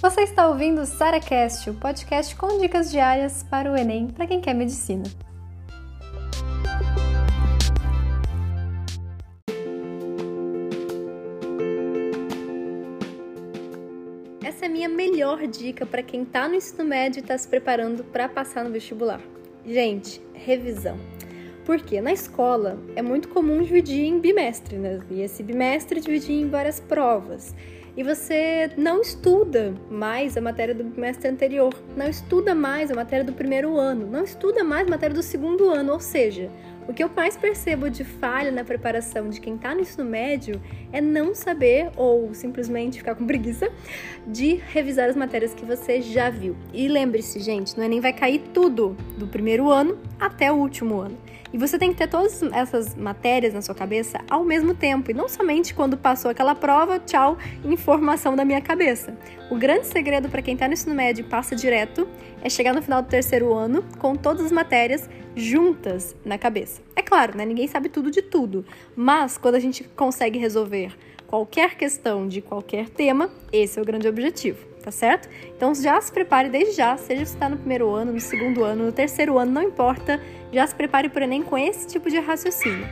Você está ouvindo o SaraCast, o podcast com dicas diárias para o Enem para quem quer medicina. Essa é a minha melhor dica para quem está no ensino médio e está se preparando para passar no vestibular. Gente, revisão. Porque na escola é muito comum dividir em bimestre, né? E esse bimestre dividir em várias provas e você não estuda mais a matéria do bimestre anterior, não estuda mais a matéria do primeiro ano, não estuda mais a matéria do segundo ano, ou seja, o que eu mais percebo de falha na preparação de quem está no ensino médio é não saber ou simplesmente ficar com preguiça de revisar as matérias que você já viu. E lembre-se, gente, no Enem vai cair tudo do primeiro ano até o último ano. E você tem que ter todas essas matérias na sua cabeça ao mesmo tempo, e não somente quando passou aquela prova, tchau, informação da minha cabeça. O grande segredo para quem está no ensino médio e passa direto é chegar no final do terceiro ano com todas as matérias juntas na cabeça. É claro, né? Ninguém sabe tudo de tudo, mas quando a gente consegue resolver qualquer questão de qualquer tema, esse é o grande objetivo tá certo? Então já se prepare desde já, seja você está no primeiro ano, no segundo ano, no terceiro ano, não importa, já se prepare para o Enem com esse tipo de raciocínio.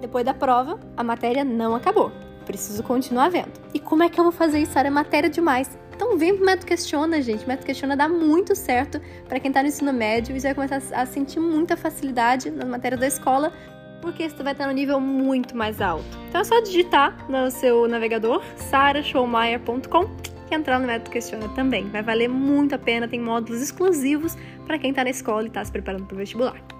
Depois da prova, a matéria não acabou. Preciso continuar vendo. E como é que eu vou fazer isso? É matéria demais. Então vem pro Método Questiona, gente. O Método Questiona dá muito certo para quem está no ensino médio e vai começar a sentir muita facilidade nas matérias da escola, porque você vai estar no nível muito mais alto. Então é só digitar no seu navegador sarashowmeyer.com e entrar no Método Questiona também. Vai valer muito a pena, tem módulos exclusivos para quem está na escola e está se preparando para o vestibular.